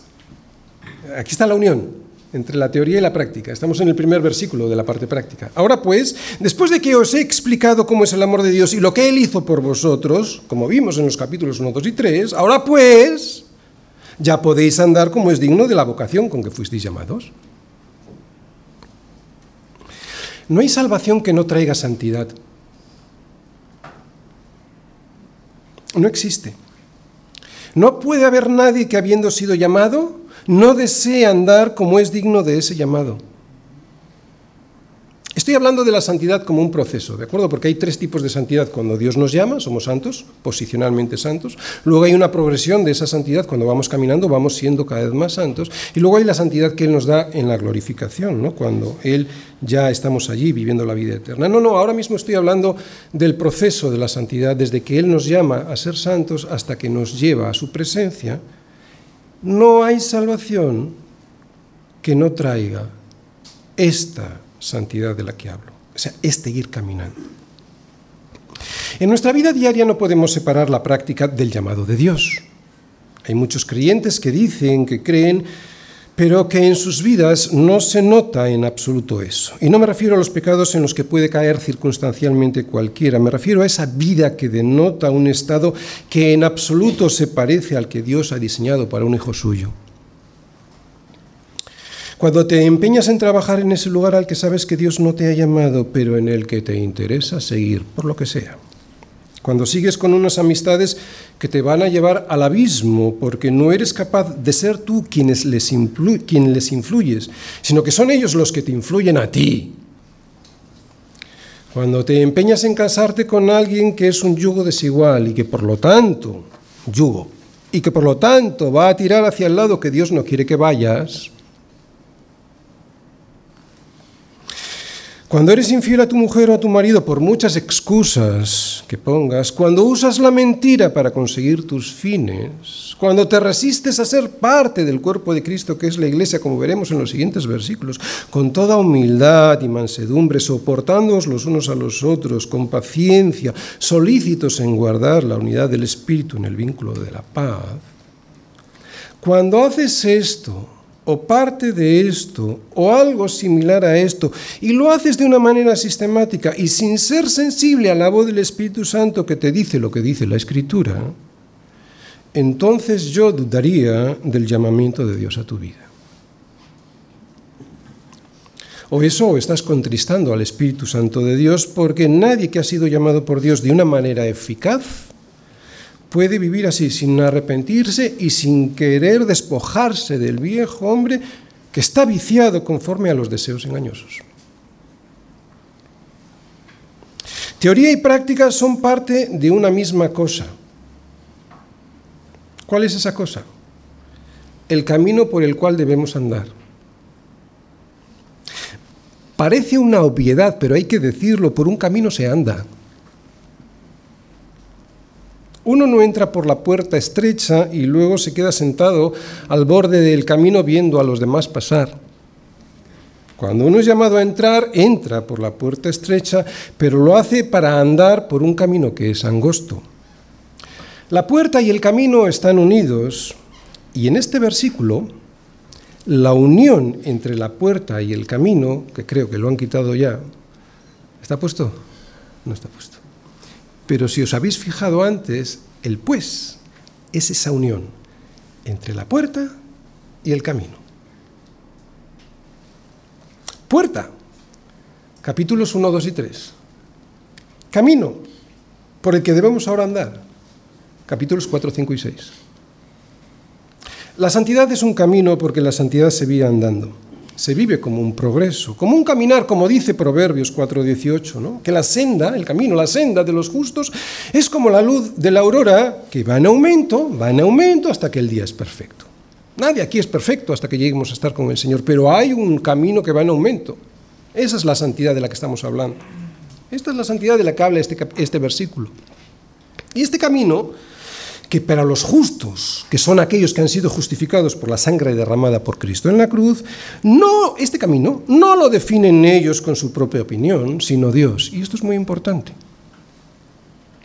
aquí está la unión entre la teoría y la práctica. Estamos en el primer versículo de la parte práctica. Ahora pues, después de que os he explicado cómo es el amor de Dios y lo que Él hizo por vosotros, como vimos en los capítulos 1, 2 y 3, ahora pues, ya podéis andar como es digno de la vocación con que fuisteis llamados. No hay salvación que no traiga santidad. No existe. No puede haber nadie que habiendo sido llamado no desea andar como es digno de ese llamado. Estoy hablando de la santidad como un proceso, ¿de acuerdo? Porque hay tres tipos de santidad. Cuando Dios nos llama, somos santos, posicionalmente santos. Luego hay una progresión de esa santidad. Cuando vamos caminando, vamos siendo cada vez más santos. Y luego hay la santidad que Él nos da en la glorificación, ¿no? Cuando Él ya estamos allí viviendo la vida eterna. No, no, ahora mismo estoy hablando del proceso de la santidad, desde que Él nos llama a ser santos hasta que nos lleva a su presencia no hay salvación que no traiga esta santidad de la que hablo, o sea, este ir caminando. En nuestra vida diaria no podemos separar la práctica del llamado de Dios. Hay muchos creyentes que dicen que creen pero que en sus vidas no se nota en absoluto eso. Y no me refiero a los pecados en los que puede caer circunstancialmente cualquiera, me refiero a esa vida que denota un estado que en absoluto se parece al que Dios ha diseñado para un hijo suyo. Cuando te empeñas en trabajar en ese lugar al que sabes que Dios no te ha llamado, pero en el que te interesa seguir, por lo que sea cuando sigues con unas amistades que te van a llevar al abismo porque no eres capaz de ser tú quienes les, quien les influyes, sino que son ellos los que te influyen a ti. Cuando te empeñas en casarte con alguien que es un yugo desigual y que por lo tanto, yugo, y que por lo tanto va a tirar hacia el lado que Dios no quiere que vayas, Cuando eres infiel a tu mujer o a tu marido por muchas excusas que pongas, cuando usas la mentira para conseguir tus fines, cuando te resistes a ser parte del cuerpo de Cristo que es la iglesia, como veremos en los siguientes versículos, con toda humildad y mansedumbre, soportándoos los unos a los otros, con paciencia, solícitos en guardar la unidad del Espíritu en el vínculo de la paz, cuando haces esto, o parte de esto o algo similar a esto y lo haces de una manera sistemática y sin ser sensible a la voz del Espíritu Santo que te dice lo que dice la Escritura, entonces yo dudaría del llamamiento de Dios a tu vida. O eso o estás contristando al Espíritu Santo de Dios porque nadie que ha sido llamado por Dios de una manera eficaz puede vivir así, sin arrepentirse y sin querer despojarse del viejo hombre que está viciado conforme a los deseos engañosos. Teoría y práctica son parte de una misma cosa. ¿Cuál es esa cosa? El camino por el cual debemos andar. Parece una obviedad, pero hay que decirlo, por un camino se anda. Uno no entra por la puerta estrecha y luego se queda sentado al borde del camino viendo a los demás pasar. Cuando uno es llamado a entrar, entra por la puerta estrecha, pero lo hace para andar por un camino que es angosto. La puerta y el camino están unidos y en este versículo la unión entre la puerta y el camino, que creo que lo han quitado ya, ¿está puesto? No está puesto. Pero si os habéis fijado antes, el pues es esa unión entre la puerta y el camino. Puerta, capítulos 1, 2 y 3. Camino, por el que debemos ahora andar, capítulos 4, 5 y 6. La santidad es un camino porque la santidad se vive andando se vive como un progreso, como un caminar, como dice Proverbios 4:18, ¿no? que la senda, el camino, la senda de los justos es como la luz de la aurora que va en aumento, va en aumento hasta que el día es perfecto. Nadie aquí es perfecto hasta que lleguemos a estar con el Señor, pero hay un camino que va en aumento. Esa es la santidad de la que estamos hablando. Esta es la santidad de la que habla este, este versículo. Y este camino que para los justos, que son aquellos que han sido justificados por la sangre derramada por Cristo en la cruz, no este camino no lo definen ellos con su propia opinión, sino Dios, y esto es muy importante.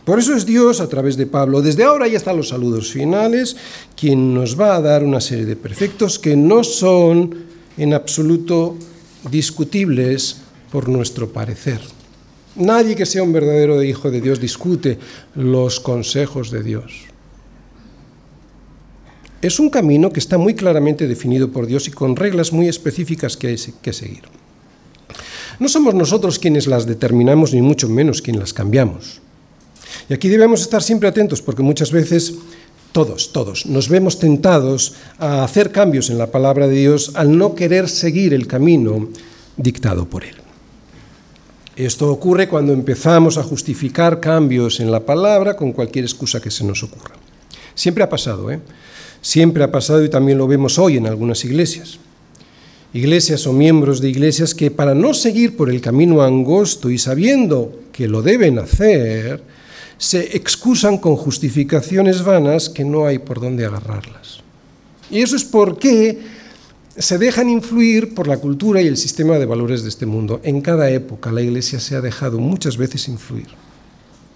Por eso es Dios, a través de Pablo, desde ahora y hasta los saludos finales, quien nos va a dar una serie de preceptos que no son en absoluto discutibles por nuestro parecer. Nadie que sea un verdadero hijo de Dios discute los consejos de Dios. Es un camino que está muy claramente definido por Dios y con reglas muy específicas que hay que seguir. No somos nosotros quienes las determinamos, ni mucho menos quienes las cambiamos. Y aquí debemos estar siempre atentos porque muchas veces todos, todos, nos vemos tentados a hacer cambios en la palabra de Dios al no querer seguir el camino dictado por Él. Esto ocurre cuando empezamos a justificar cambios en la palabra con cualquier excusa que se nos ocurra. Siempre ha pasado, ¿eh? Siempre ha pasado y también lo vemos hoy en algunas iglesias. Iglesias o miembros de iglesias que para no seguir por el camino angosto y sabiendo que lo deben hacer, se excusan con justificaciones vanas que no hay por dónde agarrarlas. Y eso es porque se dejan influir por la cultura y el sistema de valores de este mundo. En cada época la iglesia se ha dejado muchas veces influir.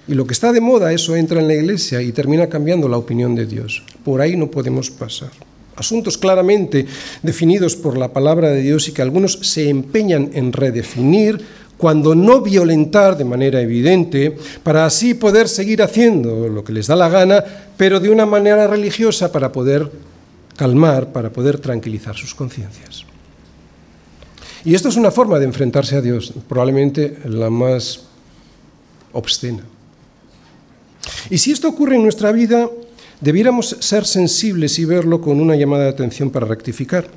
Y lo que está de moda, eso entra en la iglesia y termina cambiando la opinión de Dios. Por ahí no podemos pasar. Asuntos claramente definidos por la palabra de Dios y que algunos se empeñan en redefinir cuando no violentar de manera evidente, para así poder seguir haciendo lo que les da la gana, pero de una manera religiosa para poder calmar, para poder tranquilizar sus conciencias. Y esto es una forma de enfrentarse a Dios, probablemente la más obscena. Y si esto ocurre en nuestra vida, debiéramos ser sensibles y verlo con una llamada de atención para rectificar.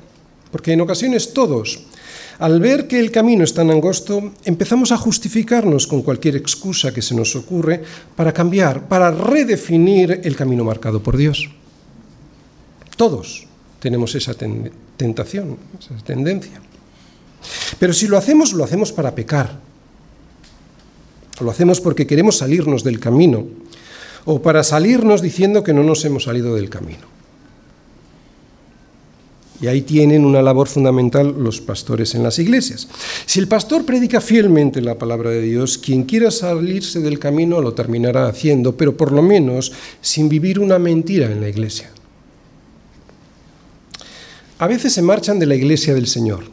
Porque en ocasiones todos, al ver que el camino es tan angosto, empezamos a justificarnos con cualquier excusa que se nos ocurre para cambiar, para redefinir el camino marcado por Dios. Todos tenemos esa tentación, esa tendencia. Pero si lo hacemos, lo hacemos para pecar Lo hacemos porque queremos salirnos del camino o para salirnos diciendo que no nos hemos salido del camino. Y ahí tienen una labor fundamental los pastores en las iglesias. Si el pastor predica fielmente la palabra de Dios, quien quiera salirse del camino lo terminará haciendo, pero por lo menos sin vivir una mentira en la iglesia. A veces se marchan de la iglesia del Señor.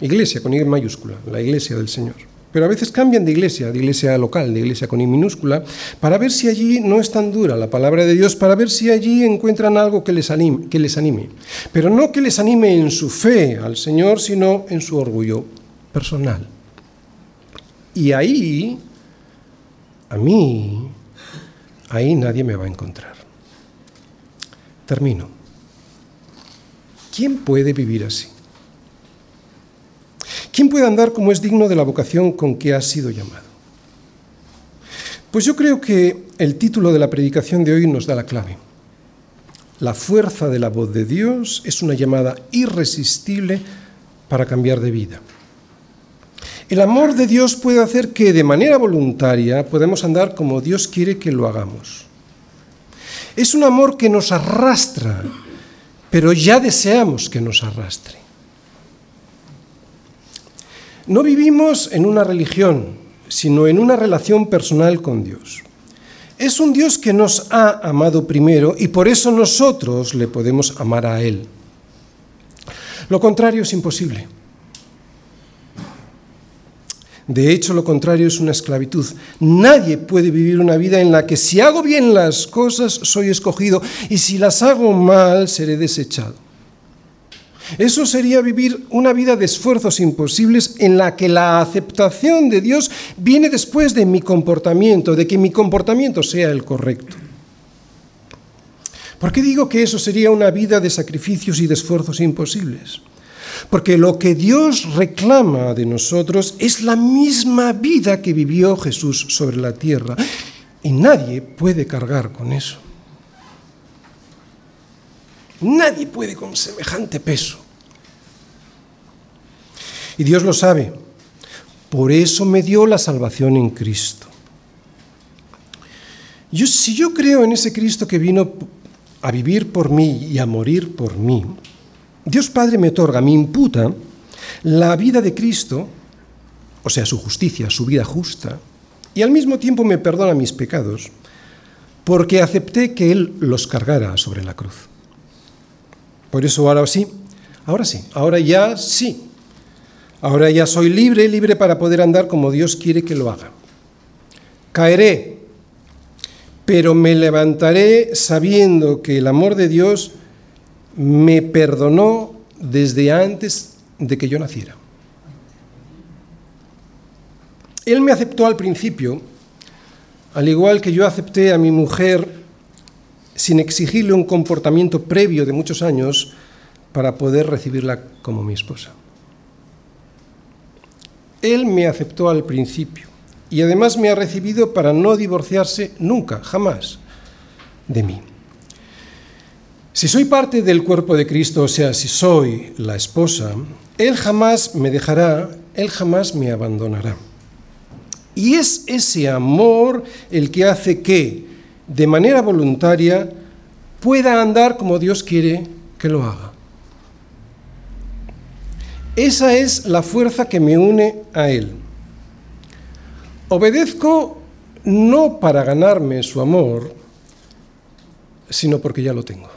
Iglesia con I mayúscula, la iglesia del Señor. Pero a veces cambian de iglesia, de iglesia local, de iglesia con I minúscula, para ver si allí no es tan dura la palabra de Dios, para ver si allí encuentran algo que les, anime, que les anime. Pero no que les anime en su fe al Señor, sino en su orgullo personal. Y ahí, a mí, ahí nadie me va a encontrar. Termino. ¿Quién puede vivir así? ¿Quién puede andar como es digno de la vocación con que ha sido llamado? Pues yo creo que el título de la predicación de hoy nos da la clave. La fuerza de la voz de Dios es una llamada irresistible para cambiar de vida. El amor de Dios puede hacer que de manera voluntaria podamos andar como Dios quiere que lo hagamos. Es un amor que nos arrastra, pero ya deseamos que nos arrastre. No vivimos en una religión, sino en una relación personal con Dios. Es un Dios que nos ha amado primero y por eso nosotros le podemos amar a Él. Lo contrario es imposible. De hecho, lo contrario es una esclavitud. Nadie puede vivir una vida en la que si hago bien las cosas soy escogido y si las hago mal seré desechado. Eso sería vivir una vida de esfuerzos imposibles en la que la aceptación de Dios viene después de mi comportamiento, de que mi comportamiento sea el correcto. ¿Por qué digo que eso sería una vida de sacrificios y de esfuerzos imposibles? Porque lo que Dios reclama de nosotros es la misma vida que vivió Jesús sobre la tierra. Y nadie puede cargar con eso. Nadie puede con semejante peso. Y Dios lo sabe. Por eso me dio la salvación en Cristo. Yo, si yo creo en ese Cristo que vino a vivir por mí y a morir por mí, Dios Padre me otorga, me imputa la vida de Cristo, o sea, su justicia, su vida justa, y al mismo tiempo me perdona mis pecados, porque acepté que Él los cargara sobre la cruz. Por eso ahora sí, ahora sí, ahora ya sí. Ahora ya soy libre, libre para poder andar como Dios quiere que lo haga. Caeré, pero me levantaré sabiendo que el amor de Dios me perdonó desde antes de que yo naciera. Él me aceptó al principio, al igual que yo acepté a mi mujer sin exigirle un comportamiento previo de muchos años para poder recibirla como mi esposa. Él me aceptó al principio y además me ha recibido para no divorciarse nunca, jamás, de mí. Si soy parte del cuerpo de Cristo, o sea, si soy la esposa, Él jamás me dejará, Él jamás me abandonará. Y es ese amor el que hace que de manera voluntaria, pueda andar como Dios quiere que lo haga. Esa es la fuerza que me une a Él. Obedezco no para ganarme su amor, sino porque ya lo tengo.